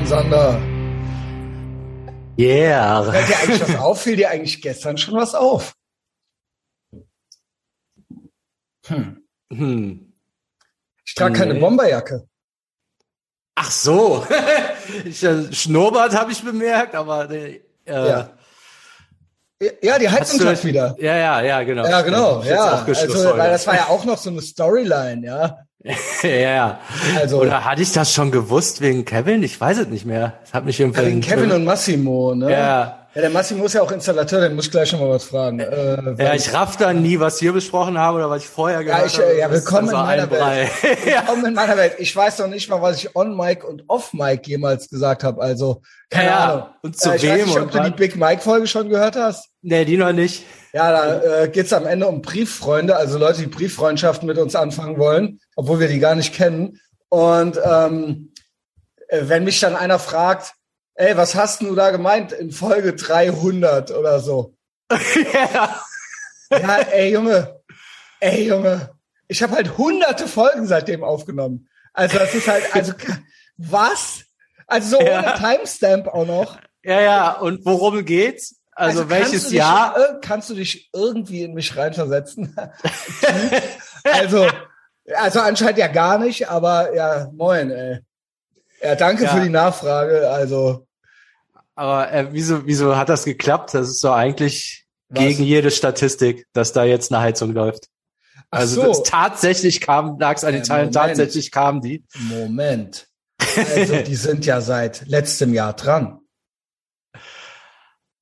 Moin, Sander. Yeah. Fällt dir eigentlich was auf? Fiel dir eigentlich gestern schon was auf? Hm. Hm. Ich trage keine Nee. Bomberjacke. Ach so. ich, äh, Schnurrbart habe ich bemerkt, aber äh, Ja. Ja, die Heizung klappt wieder. Ja, ja, ja, genau. Ja, genau. Ja, also, weil das war ja auch noch so eine Storyline, ja. ja, ja. Also- Oder hatte ich das schon gewusst wegen Kevin? Ich weiß es nicht mehr. Das hat mich irgendwie. Wegen Kevin und Massimo, ne? Ja. Ja, der Massimo ist ja auch Installateur, den muss ich gleich noch mal was fragen. Äh, Ja, ich raff dann nie, was wir besprochen haben oder was ich vorher gehört ich, habe. äh, ja, Das ist willkommen in meiner. Welt. Willkommen in meiner Welt. Ich weiß noch nicht mal, was ich on Mic und off Mic jemals gesagt habe. Also, keine Ja, ja. Ahnung. Und zu äh, ich weiß wem nicht, ob du die? Big Mike Folge schon gehört hast. nee, die noch nicht. Ja, da äh, geht's am Ende um Brieffreunde, also Leute, die Brieffreundschaften mit uns anfangen wollen, obwohl wir die gar nicht kennen. Und ähm, äh, wenn mich dann einer fragt, ey, was hast du da gemeint in Folge 300 oder so? ja. Ja, ey Junge, ey Junge, ich habe halt hunderte Folgen seitdem aufgenommen. Also das ist halt, also was? Also so Ja. ohne Timestamp auch noch. ja, ja. Und worum geht's? Also, kannst du welches dich, Jahr? kannst du dich irgendwie in mich reinversetzen? also, also anscheinend ja gar nicht, aber ja, moin, ey. Ja, danke Ja. für die Nachfrage. Also, Aber äh, wieso, wieso hat das geklappt? Das ist so eigentlich Was? gegen jede Statistik, dass da jetzt eine Heizung läuft. Also so, das tatsächlich kam, lag es an den Äh, tatsächlich kamen die. Moment. Also, die sind ja seit letztem Jahr dran.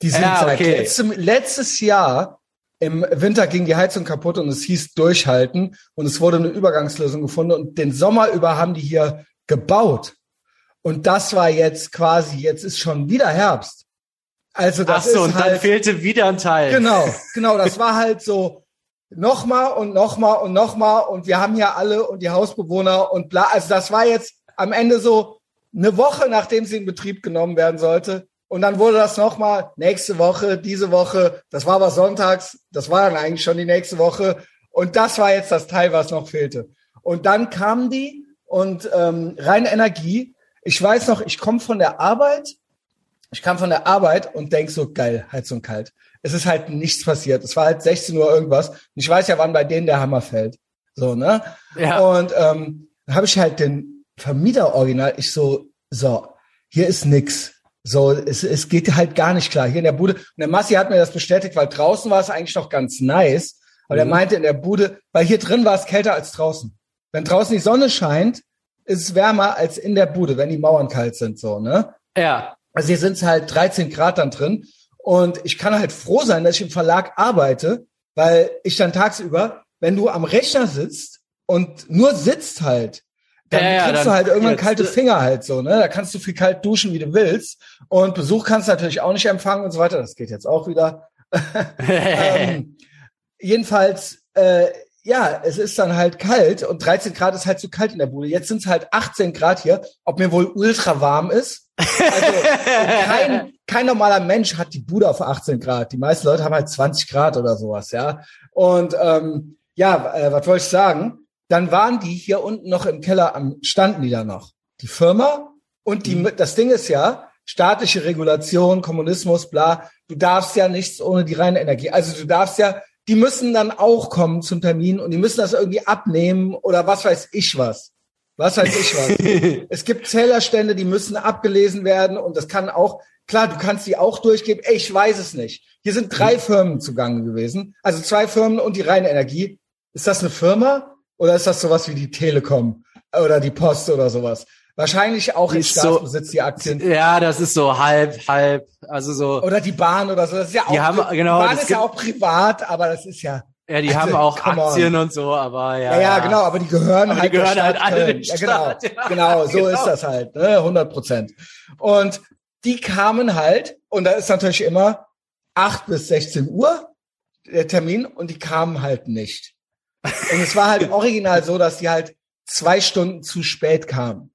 Die sind Ja, seit okay. letztem, letztes Jahr im Winter ging die Heizung kaputt und es hieß durchhalten und es wurde eine Übergangslösung gefunden und den Sommer über haben die hier gebaut. Und das war jetzt quasi, jetzt ist schon wieder Herbst. Also Ach das so, ist und dann halt, fehlte wieder ein Teil. Genau, genau. Das war halt so nochmal und nochmal und nochmal und wir haben hier alle und die Hausbewohner und bla. Also das war jetzt am Ende so eine Woche, nachdem sie in Betrieb genommen werden sollte. Und dann wurde das nochmal nächste Woche, diese Woche. Das war aber sonntags. Das war dann eigentlich schon die nächste Woche. Und das war jetzt das Teil, was noch fehlte. Und dann kamen die und ähm, reine Energie. Ich weiß noch, ich komme von der Arbeit ich kam von der Arbeit und denk so, geil, Heizung kalt. Es ist halt nichts passiert. Es war halt 16 Uhr irgendwas. Und ich weiß ja, wann bei denen der Hammer fällt. So, ne? Ja. Und ähm, dann habe ich halt den Vermieter original, ich so, so, hier ist nix. So, es, es geht halt gar nicht klar. Hier in der Bude. Und der Massi hat mir das bestätigt, weil draußen war es eigentlich noch ganz nice. Aber Mhm. meinte in der Bude, weil hier drin war es kälter als draußen. Wenn draußen die Sonne scheint, ist wärmer als in der Bude, wenn die Mauern kalt sind, so, ne? ja. Also hier sind es halt 13 Grad dann drin. Und ich kann halt froh sein, dass ich im Verlag arbeite, weil ich dann tagsüber, wenn du am Rechner sitzt und nur sitzt halt, dann Ja, ja, kriegst dann du halt irgendwann kalte äh, Finger halt so, ne? Da kannst du viel kalt duschen, wie du willst. Und Besuch kannst du natürlich auch nicht empfangen und so weiter. Das geht jetzt auch wieder. ähm, jedenfalls, äh, ja, es ist dann halt kalt und 13 Grad ist halt zu kalt in der Bude. Jetzt sind es halt 18 Grad hier, ob mir wohl ultra warm ist. Also kein, kein normaler Mensch hat die Bude auf 18 Grad. Die meisten Leute haben halt 20 Grad oder sowas, ja. Und ähm, ja, äh, was wollte ich sagen? Dann waren die hier unten noch im Keller am standen die da noch. Die Firma und die das Ding ist ja staatliche Regulation, Kommunismus, bla. Du darfst ja nichts ohne die reine Energie. Also du darfst ja, die müssen dann auch kommen zum Termin und die müssen das irgendwie abnehmen oder was weiß ich was. Was weiß ich was. Es gibt Zählerstände, die müssen abgelesen werden und das kann auch, klar, du kannst die auch durchgeben. Ey, ich weiß es nicht. Hier sind drei Firmen zugange gewesen. Also zwei Firmen und die reine Energie. Ist das eine Firma oder ist das sowas wie die Telekom oder die Post oder sowas? Wahrscheinlich auch in Ist so- Staatsbesitz die Aktien. ja, das ist so halb, halb, also so, Oder die Bahn oder so. Das ist ja auch, Die haben- genau, die Bahn ist ja gibt- auch privat, aber das ist ja, ja, die also, haben auch come on. Aktien und so, aber ja. ja, ja, genau, aber die gehören Aber die halt der gehören halt Stadt alle Köln. dem ja, genau, Staat, ja. genau, so Genau. ist das halt, ne, 100 Prozent. Und die kamen halt, und da ist natürlich immer 8 bis 16 Uhr der Termin, und die kamen halt nicht. Und es war halt original so, dass die halt zwei Stunden zu spät kamen.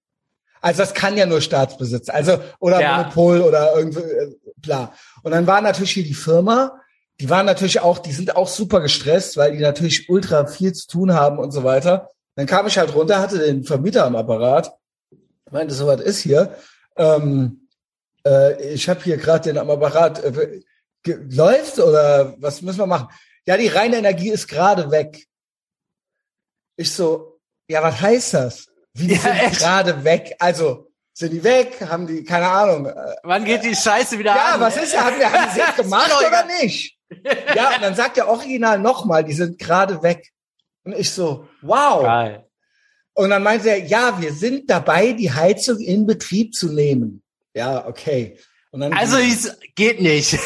Also das kann ja nur Staatsbesitz, also oder Ja. Monopol oder irgendwie äh, bla. Und dann war natürlich hier die Firma, die waren natürlich auch, die sind auch super gestresst, weil die natürlich ultra viel zu tun haben und so weiter. Dann kam ich halt runter, hatte den Vermieter am Apparat, meinte, so was ist hier. Ähm, äh, ich habe hier gerade den am Apparat. Äh, läuft oder was müssen wir machen? Ja, die reine Energie ist gerade weg. Ich so, ja, was heißt das? Wie die Ja, sind gerade weg? Also sind die weg? Haben die keine Ahnung? Wann geht die Scheiße wieder ja, an? was ist? Haben wir haben die Ja, es gemacht oder nicht? Ja, und dann sagt der Original nochmal, die sind gerade weg. Und ich so, wow. Geil. Und dann meinte er, ja, wir sind dabei, die Heizung in Betrieb zu nehmen. Ja, okay. Und dann, Also es geht nicht.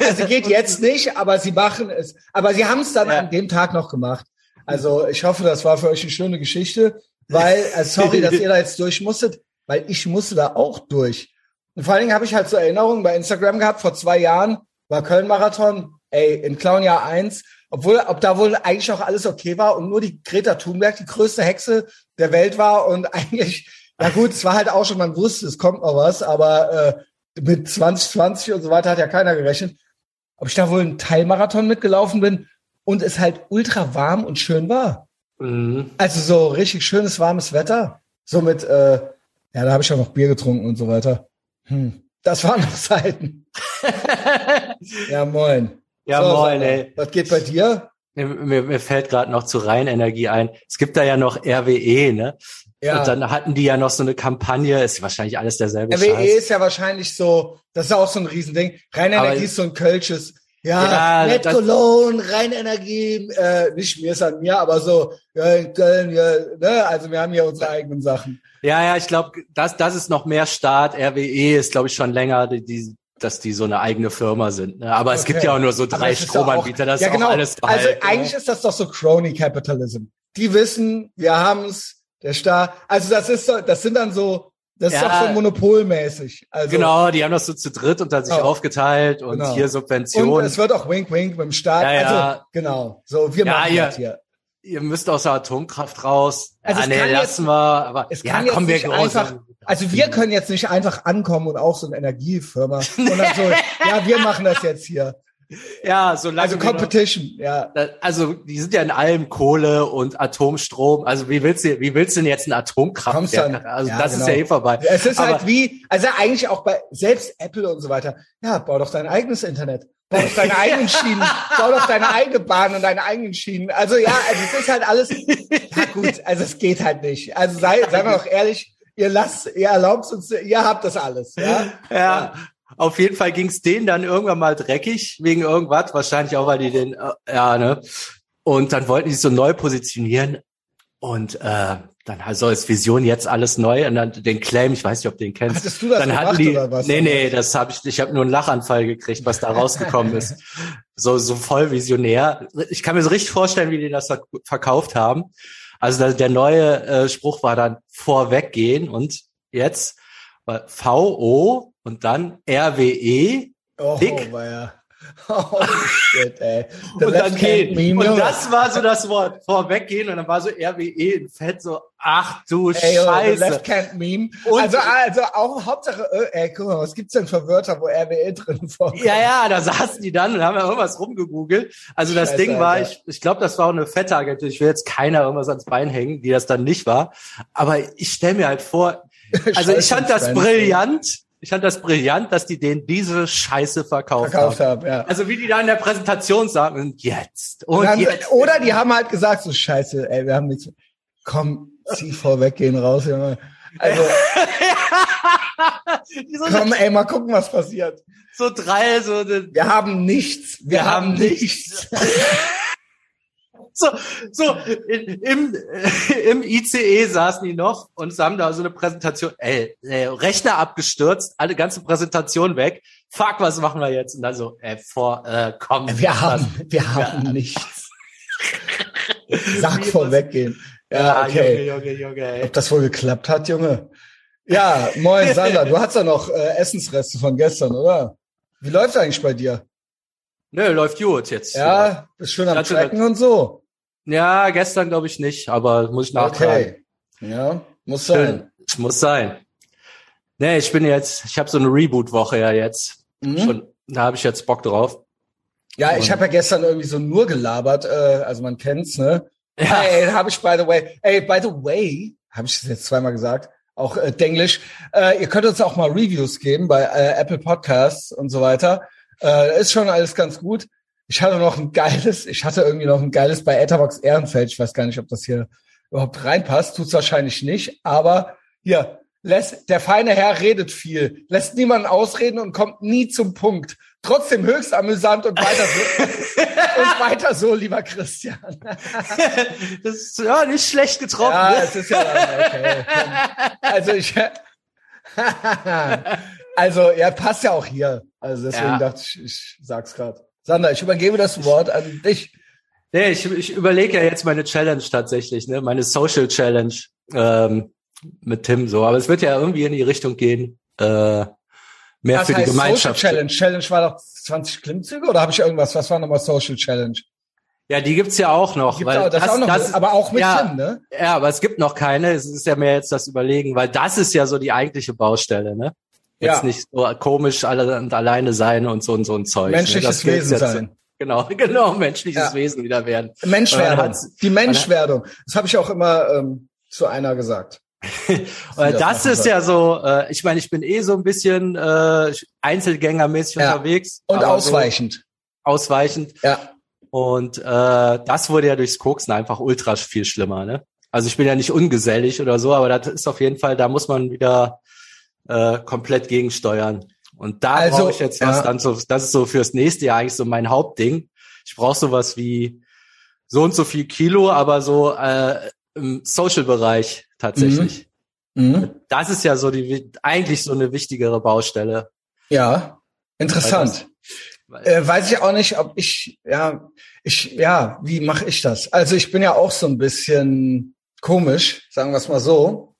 also geht jetzt nicht, aber sie machen es. Aber sie haben es dann Ja. an dem Tag noch gemacht. Also ich hoffe, das war für euch eine schöne Geschichte, weil, äh, sorry, dass ihr da jetzt durch musstet, weil ich musste da auch durch. Und vor allen Dingen habe ich halt so Erinnerungen bei Instagram gehabt, vor zwei Jahren war Köln-Marathon, ey, in Clownjahr 1, obwohl, ob da wohl eigentlich auch alles okay war und nur die Greta Thunberg die größte Hexe der Welt war und eigentlich, ja gut, es war halt auch schon, man wusste, es kommt noch was, aber äh, mit 2020 und so weiter hat ja keiner gerechnet. Ob ich da wohl einen Teilmarathon mitgelaufen bin und es halt ultra warm und schön war. Mhm. Also so richtig schönes, warmes Wetter. So mit, äh, ja, da habe ich auch noch Bier getrunken und so weiter. Hm. Das waren noch Zeiten. Ja, moin. Ja, So, moin, ey. Was geht bei dir? Mir, mir, fällt gerade noch zu Rheinenergie ein. Es gibt da ja noch RWE, ne? Ja. Und dann hatten die ja noch so eine Kampagne, ist wahrscheinlich alles derselbe RWE Scheiß. ist ja wahrscheinlich so, das ist auch so ein Riesending. Rheinenergie ist so ein Kölsches. Ja, Ja, Net das- Cologne, Rheinenergie, äh, nicht mir ist an mir, aber so, ja, in Köln, ja, ne, also wir haben hier unsere eigenen Sachen. Ja, ja, ich glaube, das, das ist noch mehr Staat. RWE ist, glaube ich, schon länger, die, die, dass die so eine eigene Firma sind. Ne? Aber es gibt ja auch nur so drei Stromanbieter, das ja, ist genau. auch alles Also halt, eigentlich ist das doch so Crony Capitalism. Die wissen, wir haben's, der Staat. Also das ist so, das sind dann so, das ist Ja. doch so monopolmäßig. Also Genau, die haben das so zu dritt unter sich Ja. aufgeteilt und Genau. hier und Subventionen. es wird auch Wink Wink mit dem Staat. Ja, ja. Also genau, so wir machen ja. das hier. Ihr müsst aus der Atomkraft raus. Also nee, lassen wir. Aber Es kann jetzt nicht einfach, also wir können jetzt nicht einfach ankommen und auch so eine Energiefirma und dann so, ja, wir machen das jetzt hier. Ja, solange Also wir noch- Competition, ja. Also die sind ja in allem Kohle und Atomstrom. Also wie willst du, wie willst du denn jetzt ein Atomkraftwerk? Also ja, das genau. ist ja eh vorbei. Es ist Aber- halt wie, also eigentlich auch bei selbst Apple und so weiter. Ja, bau doch dein eigenes Internet. Bau doch deine eigenen Schienen. Bau doch deine eigene Bahn und deine eigenen Schienen. Also ja, also es ist halt alles, ja gut, also es geht halt nicht. Also sei, seien wir doch ehrlich, ihr lasst, ihr erlaubt uns, ihr habt das alles, ja. Ja. Auf jeden Fall ging's denen dann irgendwann mal dreckig wegen irgendwas, wahrscheinlich auch, weil die den, äh, ja, ne? Und dann wollten die so neu positionieren und äh, dann soll es Vision jetzt alles neu und dann den Claim, ich weiß nicht, ob du den kennst. Hattest du das dann hatten die, oder was? Nee, nee, das habe ich, ich habe nur einen Lachanfall gekriegt, was da rausgekommen ist. So, so voll visionär. Ich kann mir so richtig vorstellen, wie die das verk- verkauft haben. Also der, neue äh, Spruch war dann vorweggehen und jetzt VO und dann RWE Oh, dick. Oh shit, ey. Und dann gehen. Und das war so das Wort, vorweggehen und dann war so RWE in Fett so, ach du Ey, the Scheiße. Left Hand Meme. Und- also, also auch Hauptsache, äh, ey, guck mal, was gibt's denn für Wörter, wo RWE drin vorkommt? Ja, ja, da saßen die dann und haben ja irgendwas rumgegoogelt. Also das Scheiße, Ding war, Alter. ich, ich glaube, das war auch eine fette Agentur. Ich will jetzt keiner irgendwas ans Bein hängen, die das dann nicht war. Aber ich stelle mir halt vor, also ich fand das brillant. Ich fand das brillant, dass die denen diese Scheiße verkauft, verkauft haben. haben, ja. Also wie die da in der Präsentation sagen, und jetzt, und dann, jetzt. oder die haben halt gesagt, so scheiße, ey, wir haben nichts. Komm, zieh vorweggehen raus, Junge. Also, komm, ey, mal gucken, was passiert. so drei, so, Wir haben nichts. Wir, Wir haben haben nichts. so, so in, im, äh, im ICE saßen die noch und haben da so eine Präsentation, ey, ey, Rechner abgestürzt, alle ganze Präsentation weg. Fuck, was machen wir jetzt? Und dann so, ey, vor, äh, komm. Wir was- haben, wir haben Ja. nichts. Sag vorweggehen. Ja, Ja, okay. Junge, Junge, Junge, ey. Ob das wohl geklappt hat, Junge? Ja, moin, Sander. Du hast ja noch äh, Essensreste von gestern, oder? Wie läuft eigentlich bei dir? Nö, läuft gut jetzt. Ja, bist schön am Tracken und so. Ja, gestern glaube ich nicht, aber muss ich nachtragen. Okay. Ja, muss sein. Schön. Es muss sein. Nee, ich bin jetzt, ich habe so eine Reboot-Woche ja jetzt. Mhm. Schon, da habe ich jetzt Bock drauf. Ja, ich habe ja gestern irgendwie so nur gelabert, äh, also man kennt's, ne? Ja. Ey, habe ich by the way, ey, by the way, habe ich das jetzt zweimal gesagt, auch äh, Denglisch. Äh, ihr könnt uns auch mal Reviews geben bei äh, Apple Podcasts und so weiter. Äh, ist schon alles ganz gut. Ich hatte noch ein geiles, ich hatte irgendwie noch ein geiles bei Etherbox Ehrenfeld. Ich weiß gar nicht, ob das hier überhaupt reinpasst. Tut's wahrscheinlich nicht. Aber hier, lässt, der feine Herr redet viel, lässt niemanden ausreden und kommt nie zum Punkt. Trotzdem höchst amüsant und weiter so. und weiter so, lieber Christian. das ist ja nicht schlecht getroffen. Ja, es ist ja okay. Also ich Also ja, passt ja auch hier. Also deswegen ja. dachte ich, ich sag's gerade. Sander, ich übergebe das Wort an dich. Nee, ich, ich überlege ja jetzt meine Challenge tatsächlich, ne? Meine Social Challenge ähm, mit Tim so. Aber es wird ja irgendwie in die Richtung gehen. Äh, mehr Was für die Gemeinschaft. Social Challenge. Challenge war doch 20 Klimmzüge oder habe ich irgendwas? Was war nochmal Social Challenge? Ja, die gibt's ja auch noch. Gibt's weil auch, das, das, auch noch das, aber auch mit ja, Tim, ne? Ja, aber es gibt noch keine. Es ist ja mehr jetzt das Überlegen, weil das ist ja so die eigentliche Baustelle, ne? Jetzt ja. nicht so komisch alle und alleine sein und so und so ein Zeug. Ne? Menschliches ne? Wesen sein. Genau, genau, menschliches ja. Wesen wieder werden. Menschwerdung. Die Menschwerdung. Das habe ich auch immer ähm, zu einer gesagt. das, das ist ja so, äh, ich meine, ich bin eh so ein bisschen äh, einzelgängermäßig ja. unterwegs. Und ausweichend. So ausweichend. Ja. Und äh, das wurde ja durchs Koksen einfach ultra viel schlimmer, ne? Also ich bin ja nicht ungesellig oder so, aber das ist auf jeden Fall, da muss man wieder äh, komplett gegensteuern. Und da also, brauche ich jetzt was ja. dann so, das ist so fürs nächste Jahr eigentlich so mein Hauptding. Ich brauche sowas wie so und so viel Kilo, aber so äh, im Social-Bereich tatsächlich. Mhm. Mhm. Das ist ja so die eigentlich so eine wichtigere Baustelle. Ja, interessant. Weil das, weil äh, weiß ich auch nicht, ob ich ja ich ja wie mache ich das? Also ich bin ja auch so ein bisschen komisch, sagen wir es mal so.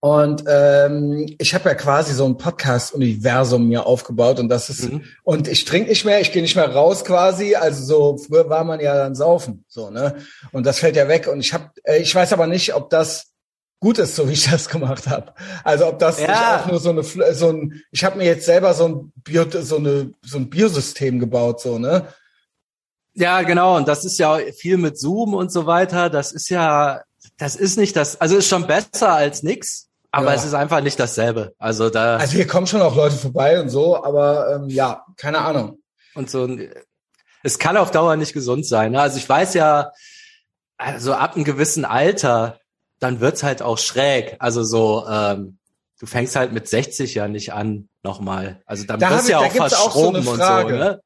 Und ähm, ich habe ja quasi so ein Podcast-Universum mir aufgebaut und das ist mhm. und ich trinke nicht mehr, ich gehe nicht mehr raus quasi. Also so früher war man ja dann saufen, so ne. Und das fällt ja weg. Und ich habe, äh, ich weiß aber nicht, ob das gut ist, so wie ich das gemacht habe. Also ob das ja. nicht auch nur so eine, so ein, ich habe mir jetzt selber so ein Bio, so eine, so ein Biosystem gebaut, so ne. Ja, genau. Und das ist ja viel mit Zoom und so weiter. Das ist ja, das ist nicht das, also ist schon besser als nix. Aber ja. es ist einfach nicht dasselbe. Also da. Also hier kommen schon auch Leute vorbei und so, aber ähm, ja, keine Ahnung. Und so, es kann auf Dauer nicht gesund sein. Ne? Also ich weiß ja, also ab einem gewissen Alter, dann wird's halt auch schräg. Also so, ähm, du fängst halt mit 60 ja nicht an nochmal. Also dann da du ja auch verschroben auch so und so. Ne?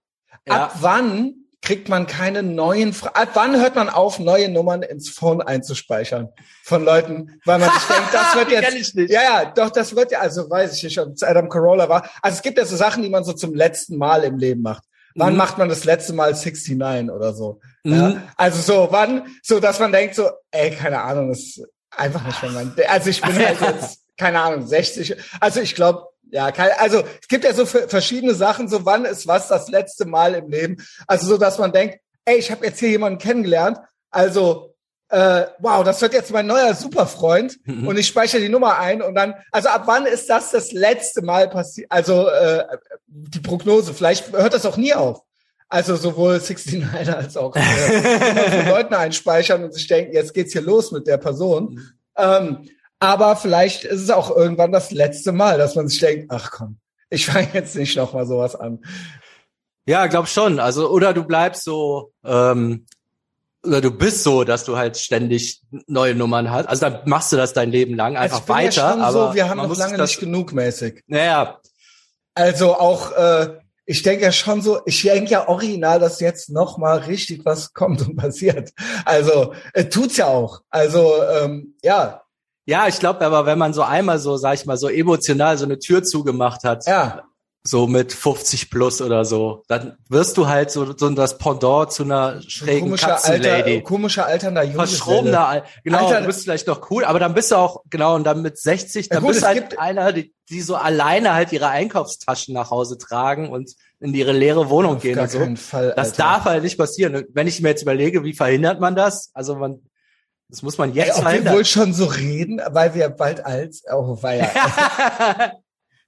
Ja. Ab wann kriegt man keine neuen Fra Ab wann hört man auf, neue Nummern ins Phone einzuspeichern von Leuten, weil man sich denkt, das wird jetzt. Ja, ja, doch, das wird ja, also weiß ich nicht, ob es Adam Corolla war. Also es gibt ja so Sachen, die man so zum letzten Mal im Leben macht. Wann mhm. macht man das letzte Mal 69 oder so? Mhm. Ja, also so, wann, so dass man denkt so, ey, keine Ahnung, das ist einfach nicht mehr mein. Also ich bin halt jetzt, keine Ahnung, 60. Also ich glaube, ja, also es gibt ja so verschiedene Sachen, so wann ist was das letzte Mal im Leben. Also so, dass man denkt, ey, ich habe jetzt hier jemanden kennengelernt, also äh, wow, das wird jetzt mein neuer Superfreund mhm. und ich speichere die Nummer ein und dann, also ab wann ist das das letzte Mal passiert? Also äh, die Prognose, vielleicht hört das auch nie auf. Also sowohl 69 als auch äh, Leuten einspeichern und sich denken, jetzt geht's hier los mit der Person. Mhm. Ähm, aber vielleicht ist es auch irgendwann das letzte Mal, dass man sich denkt, ach komm, ich fange jetzt nicht noch mal sowas an. Ja, glaub schon. Also oder du bleibst so ähm, oder du bist so, dass du halt ständig neue Nummern hast. Also dann machst du das dein Leben lang also einfach also weiter. Ja aber so, wir haben noch lange nicht genug mäßig. Naja. Also auch äh, ich denke ja schon so, ich denke ja original, dass jetzt noch mal richtig was kommt und passiert. Also äh, tut's ja auch. Also ähm, ja, ja, ich glaube aber, wenn man so einmal so, sag ich mal, so emotional so eine Tür zugemacht hat, ja. so mit 50 plus oder so, dann wirst du halt so, so das Pendant zu einer schrägen komischer Katzenlady. Alter, komischer alternder Junge. Verschrobener, genau, Alter, du bist vielleicht noch cool, aber dann bist du auch, genau, und dann mit 60, dann ja, gut, bist du halt einer, die, die so alleine halt ihre Einkaufstaschen nach Hause tragen und in ihre leere Wohnung Auf gehen und so. Fall, das darf halt nicht passieren. Wenn ich mir jetzt überlege, wie verhindert man das? Also man das muss man jetzt Ey, ob wir wohl schon so reden, weil wir bald alt, oh weia.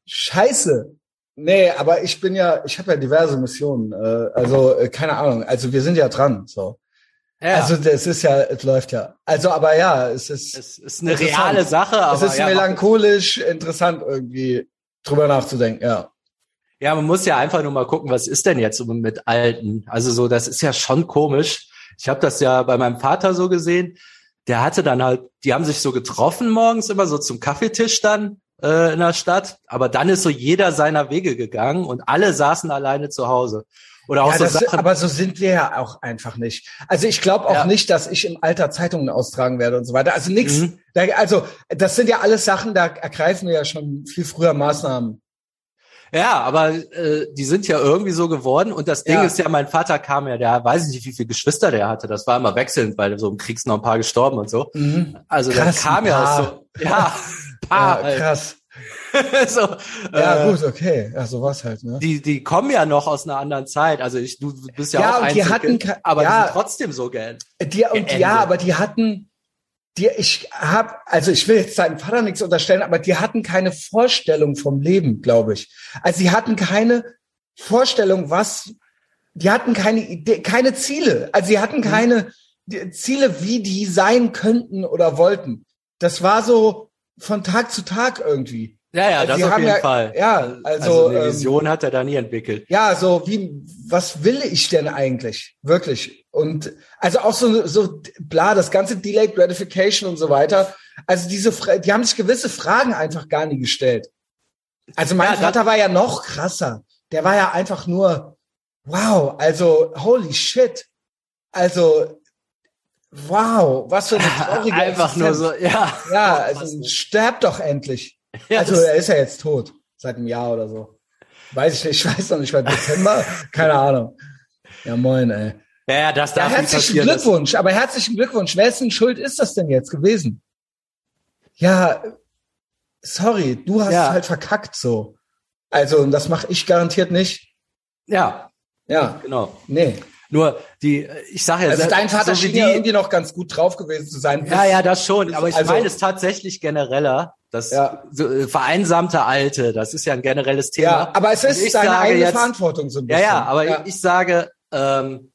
Scheiße. Nee, aber ich bin ja, ich habe ja diverse Missionen. Äh, also äh, keine Ahnung. Also wir sind ja dran. So. Ja. Also das ist ja, es läuft ja. Also aber ja, es ist. Es ist eine reale Sache, aber es ist ja, melancholisch interessant irgendwie drüber nachzudenken. Ja. Ja, man muss ja einfach nur mal gucken, was ist denn jetzt mit Alten? Also so, das ist ja schon komisch. Ich habe das ja bei meinem Vater so gesehen. Der hatte dann halt, die haben sich so getroffen morgens immer so zum Kaffeetisch dann äh, in der Stadt, aber dann ist so jeder seiner Wege gegangen und alle saßen alleine zu Hause. Oder auch ja, so das, Sachen. aber so sind wir ja auch einfach nicht. Also ich glaube auch Ja. nicht, dass ich im Alter Zeitungen austragen werde und so weiter. Also nichts. Mhm. Also das sind ja alles Sachen, da ergreifen wir ja schon viel früher Maßnahmen. Ja, aber äh, die sind ja irgendwie so geworden. Und das Ding Ja. ist ja, mein Vater kam ja, der weiß ich nicht, wie viele Geschwister der hatte. Das war immer wechselnd, weil so im Krieg sind noch ein paar gestorben und so. Mhm. Also Krass, der kam ja aus so, ja, Ja, paar, halt. krass. so, Ja, äh, gut, okay. Ja, sowas halt, ne? Die, die kommen ja noch aus einer anderen Zeit. Also ich, du bist ja, Ja, auch und die hatten aber ja. die sind trotzdem so geendet. Die, und ja, aber die hatten, die, ich hab, also ich will jetzt seinem Vater nichts unterstellen, aber die hatten keine Vorstellung vom Leben, glaube ich. Also sie hatten keine Vorstellung, was, die hatten keine Idee, keine Ziele. Also sie Mhm. hatten keine die- Ziele, wie die sein könnten oder wollten. Das war so von Tag zu Tag irgendwie. Ja, ja, Also das die auf jeden ja- Fall. ja, also, eine ähm, Vision hat er da nie entwickelt. Ja, so wie, was will ich denn eigentlich? Wirklich. Und also auch so, so bla, das ganze Delayed Gratification und so weiter. Also diese, die haben sich gewisse Fragen einfach gar nie gestellt. Also mein Ja, Vater war ja noch krasser. Der war ja einfach nur, wow, also holy shit. Also, wow, was für eine traurige Einfach nur Existenz. so, ja. Ja, also sterb doch endlich. Ja, Also er ist ja jetzt tot, seit einem Jahr oder so. Weiß ich nicht, ich weiß noch nicht, weil Dezember, keine Ahnung. Ja, moin, ey. ja, ja, das Ja, darf nicht herzlichen. Das- Glückwunsch, aber herzlichen Glückwunsch. Wessen Schuld ist das denn jetzt gewesen? Ja, sorry, du hast Ja. es halt verkackt so. Also, und das mache ich garantiert nicht. Ja, Ja, genau. nee. Nur die, ich sage ja, Also dein Vater so schien ja die, irgendwie noch ganz gut drauf gewesen zu sein. ja, ja, das schon. Aber ich Also- meine es tatsächlich genereller. Das Ja. so, äh, vereinsamte Alte, das ist ja ein generelles Thema. Ja, aber es ist ich sage eigene jetzt- Verantwortung so ein Ja, bisschen. ja, aber Ich, ich sage, ähm,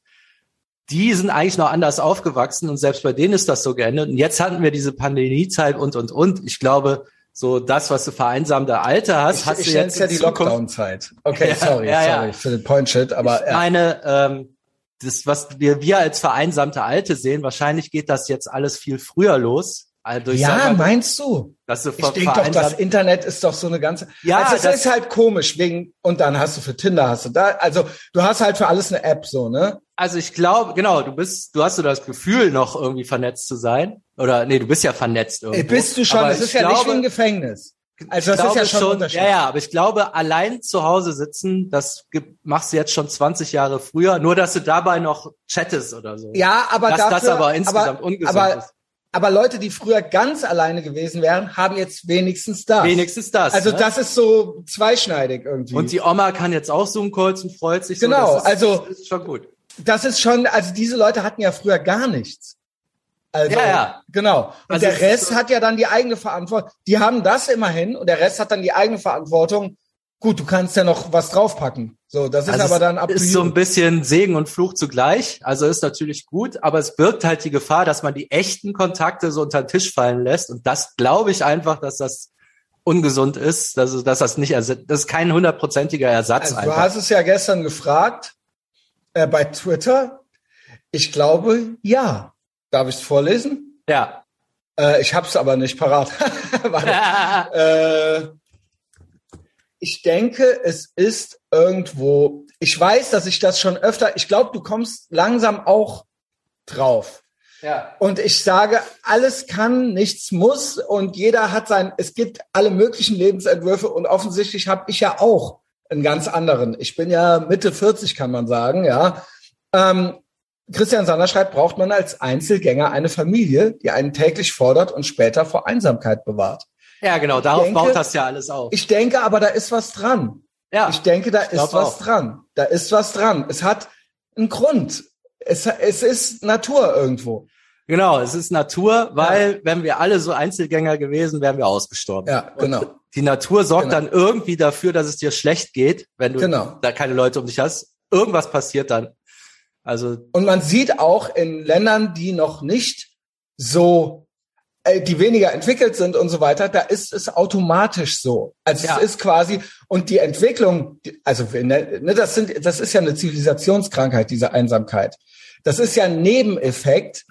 die sind eigentlich noch anders aufgewachsen und selbst bei denen ist das so geendet. Und jetzt hatten wir diese Pandemiezeit und, und, und. Ich glaube, so das, was du vereinsamte Alter hast, ich, hast ich du jetzt es ja die. Lockdown-Zeit. Okay, Ja, sorry, ja, ja. sorry für den Point-Shit, aber ich ja. meine, ähm, das, was wir, wir als vereinsamte Alte sehen, wahrscheinlich geht das jetzt alles viel früher los. Also ja, mal, meinst du? dass du Ich denke doch, das Internet ist doch so eine ganze. Ja, also es das- ist halt komisch wegen und dann hast du für Tinder hast du da, also du hast halt für alles eine App so, ne? Also ich glaube, genau, du bist, du hast so das Gefühl, noch irgendwie vernetzt zu sein. Oder nee, du bist ja vernetzt Ey, irgendwo. bist du schon? Ich ist ja glaube, nicht wie ein Gefängnis. Also das ist ja schon, Unterschied. Ja, ja, aber ich glaube, allein zu Hause sitzen, das machst du jetzt schon 20 Jahre früher, nur dass du dabei noch chattest oder so. Ja, aber dass dafür, das aber insgesamt aber, ungesund aber, ist. aber Leute, die früher ganz alleine gewesen wären, haben jetzt wenigstens das. Wenigstens das. Also ne? das ist so zweischneidig irgendwie. Und die Oma kann jetzt auch Zoom-Calls und freut sich Genau, so. Das ist, also- das ist schon gut. das ist schon, also diese Leute hatten ja früher gar nichts. Also, Ja, ja. genau. Und Also der Rest so- hat ja dann die eigene Verantwortung. Die haben das immerhin und der Rest hat dann die eigene Verantwortung. Gut, du kannst ja noch was draufpacken. So, das ist Also aber dann ab ist so ein bisschen Segen und Fluch zugleich. Also ist natürlich gut, aber es birgt halt die Gefahr, dass man die echten Kontakte so unter den Tisch fallen lässt. Und das glaube ich einfach, dass das ungesund ist, dass, dass das nicht, das ist kein hundertprozentiger Ersatz Also, du einfach. hast es ja gestern gefragt äh, bei Twitter. Ich glaube, ja. Darf ich es vorlesen? Ja. Äh, ich hab's aber nicht parat. Äh, ich denke, es ist irgendwo. Ich weiß, dass ich das schon öfter. Ich glaube, du kommst langsam auch drauf. ja. Und ich sage, alles kann, nichts muss und jeder hat sein. Es gibt alle möglichen Lebensentwürfe und offensichtlich habe ich ja auch einen ganz anderen. Ich bin ja Mitte 40, kann man sagen, ja. Ähm, Christian Sander schreibt, braucht man als Einzelgänger eine Familie, die einen täglich fordert und später vor Einsamkeit bewahrt. Ja, genau, darauf denke- baut das ja alles auf. Ich denke aber, da ist was dran. ja. Ich denke, da glaub ist was auch. dran. Da ist was dran. Es hat einen Grund. Es, es ist Natur irgendwo. Genau, es ist Natur, weil wenn wir alle so Einzelgänger gewesen, wären wir ausgestorben. Ja, Und genau. Die Natur sorgt Genau. dann irgendwie dafür, dass es dir schlecht geht, wenn du Genau. da keine Leute um dich hast. Irgendwas passiert dann. Also und man sieht auch in Ländern, die noch nicht so äh, die weniger entwickelt sind und so weiter, da ist es automatisch so. Also ja. es ist quasi und die Entwicklung, also ne, das sind, das ist ja eine Zivilisationskrankheit, diese Einsamkeit. Das ist ja ein Nebeneffekt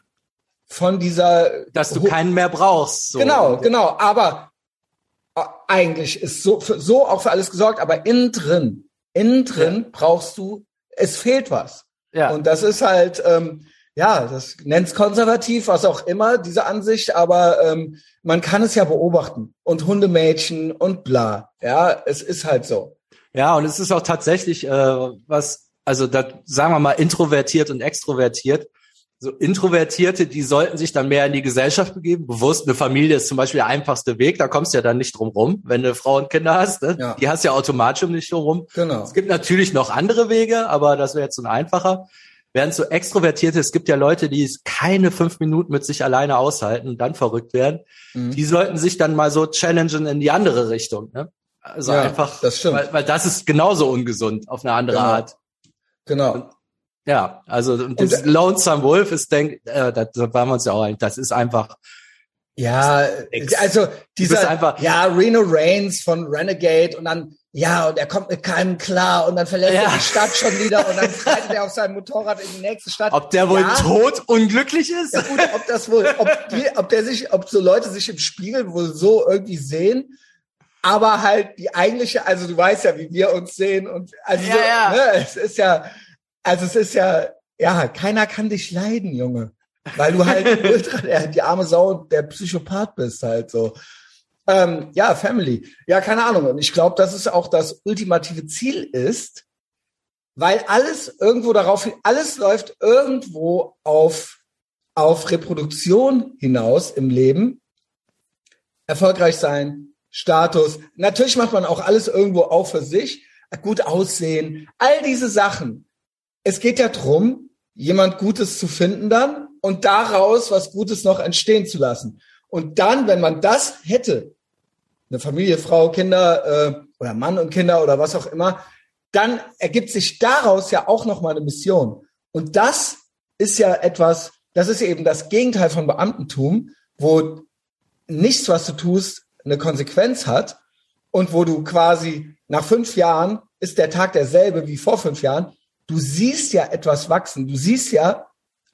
von dieser, dass du keinen mehr brauchst. So. Genau, genau. Aber äh, eigentlich ist so so auch für alles gesorgt. Aber innen drin, innen drin ja. brauchst du, es fehlt was. Ja. Und das ist halt ähm, ja, das nennt's konservativ, was auch immer, diese Ansicht, aber ähm, man kann es ja beobachten. Und Hundemädchen und bla. Ja, es ist halt so. Ja, und es ist auch tatsächlich äh, was, also da sagen wir mal introvertiert und extrovertiert. So Introvertierte, die sollten sich dann mehr in die Gesellschaft begeben. Bewusst, eine Familie ist zum Beispiel der einfachste Weg, da kommst du ja dann nicht drum rum, wenn du Frau und Kinder hast. Ne? Ja. Die hast du ja automatisch um dich herum. Genau. Es gibt natürlich noch andere Wege, aber das wäre jetzt so ein einfacher. Während so Extrovertierte, es gibt ja Leute, die es keine fünf Minuten mit sich alleine aushalten und dann verrückt werden, mhm. die sollten sich dann mal so challengen in die andere Richtung. Ne? Also ja, einfach, das stimmt. Weil, weil das ist genauso ungesund auf eine andere genau. Art. Genau. Und, ja, also und das und, Lonesome Wolf ist, denk, äh, da, da waren wir uns ja auch ein, das ist einfach ja, also dieser, einfach, ja, Reno Reigns von Renegade und dann, ja, und er kommt mit keinem klar und dann verlässt ja. er die Stadt schon wieder und dann reitet er auf seinem Motorrad in die nächste Stadt. Ob der wohl ja. tot unglücklich ist? Ja, gut, ob das wohl, ob die, ob der sich, ob so Leute sich im Spiegel wohl so irgendwie sehen, aber halt die eigentliche, also du weißt ja, wie wir uns sehen und, also, ja, so. Ne, es ist ja, also es ist ja, ja, keiner kann dich leiden, Junge. Weil du halt ultra, die arme Sau, der Psychopath bist halt so. Ähm, ja, Family. Ja, keine Ahnung. Und ich glaube, dass es auch das ultimative Ziel ist, weil alles irgendwo darauf, alles läuft irgendwo auf, auf Reproduktion hinaus im Leben. Erfolgreich sein, Status. Natürlich macht man auch alles irgendwo auch für sich. Gut aussehen, all diese Sachen. Es geht ja drum, jemand Gutes zu finden dann und daraus was Gutes noch entstehen zu lassen. Und dann, wenn man das hätte, eine Familie, Frau, Kinder äh, oder Mann und Kinder oder was auch immer, dann ergibt sich daraus ja auch noch mal eine Mission. Und das ist ja etwas, das ist eben das Gegenteil von Beamtentum, wo nichts, was du tust, eine Konsequenz hat und wo du quasi nach fünf Jahren ist der Tag derselbe wie vor fünf Jahren. Du siehst ja etwas wachsen. Du siehst ja,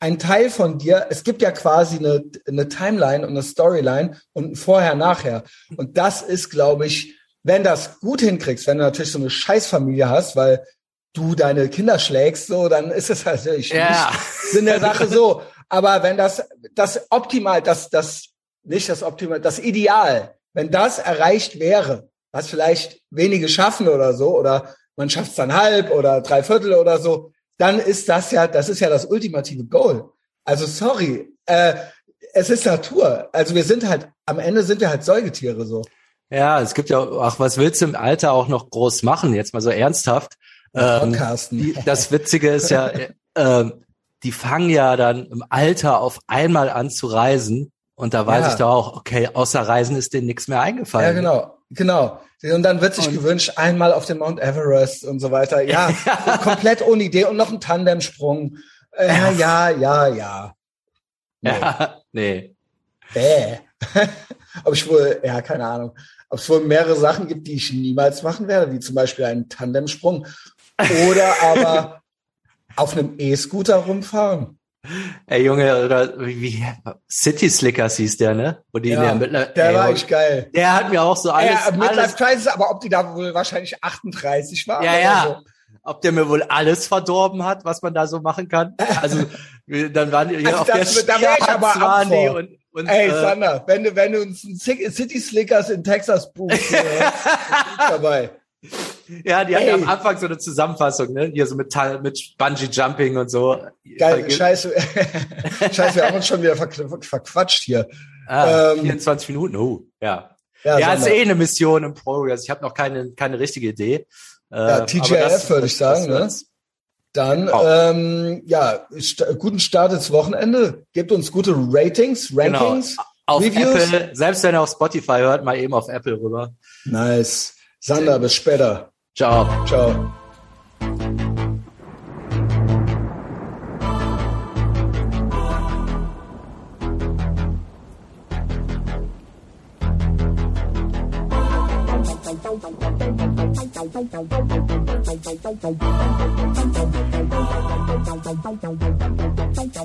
ein Teil von dir, es gibt ja quasi eine, eine Timeline und eine Storyline und ein Vorher, Nachher. Und das ist, glaube ich, wenn das gut hinkriegst, wenn du natürlich so eine Scheißfamilie hast, weil du deine Kinder schlägst, so, dann ist es natürlich ja. nicht in der Sache so. Aber wenn das, das optimal, das, das, nicht das optimal, das Ideal, wenn das erreicht wäre, was vielleicht wenige schaffen oder so, oder man schafft es dann halb oder drei Viertel oder so, dann ist das ja, das ist ja das ultimative Goal. Also sorry, äh, es ist Natur. Also wir sind halt, am Ende sind wir halt Säugetiere so. Ja, es gibt ja auch, was willst du im Alter auch noch groß machen? Jetzt mal so ernsthaft. Ähm, die, das Witzige ist ja, äh, die fangen ja dann im Alter auf einmal an zu reisen. Und da weiß ja. ich doch auch, okay, außer Reisen ist denen nichts mehr eingefallen. Ja, genau, genau. Und dann wird sich und gewünscht, einmal auf den Mount Everest und so weiter. Ja, ja. komplett ohne Idee und noch ein Tandemsprung. Äh, ja, ja, ja, ja. Nee. Ja, nee. Bäh. Ob ich wohl, ja, keine Ahnung. Ob es wohl mehrere Sachen gibt, die ich niemals machen werde, wie zum Beispiel einen Tandemsprung. Oder aber auf einem E-Scooter rumfahren. Ey Junge, oder wie City Slickers hieß der, ne? Wo die ja, der, der ey, war echt geil. Der hat mir auch so alles. Ja, Midlife Crisis, aber ob die da wohl wahrscheinlich 38 war. Ja, ja. So. Ob der mir wohl alles verdorben hat, was man da so machen kann. Also dann waren die also auf das, der da ich aber waren die und, und, Ey, äh, Sander, wenn du, wenn du uns ein City Slickers in Texas buchst, äh, dabei. Ja, die hatten am Anfang so eine Zusammenfassung, ne? Hier so mit, mit Bungee Jumping und so. Geil, scheiße. scheiße, wir haben uns schon wieder verquatscht hier. Ah, ähm, 24 Minuten, oh, ja. Ja, ja ist eh eine Mission im Progress. Ich habe noch keine, keine richtige Idee. Ja, äh, TGF würde ich sagen, ne? Dann, ähm, ja, st guten Start ins Wochenende. Gebt uns gute Ratings. Rankings, genau. Auf Reviews. Apple, selbst wenn ihr auf Spotify hört, mal eben auf Apple rüber. Nice. Sander, bis später. Chờ. Chờ.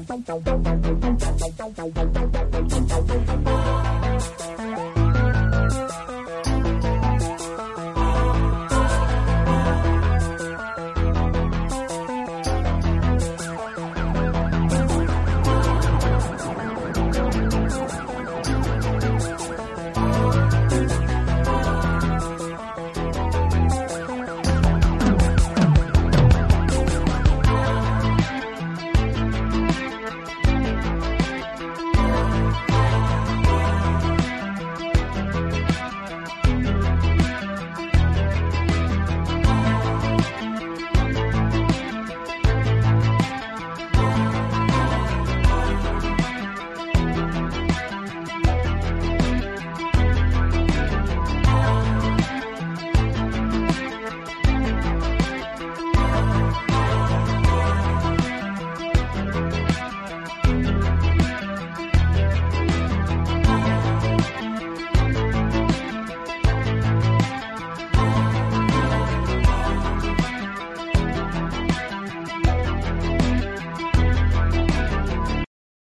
Thank you.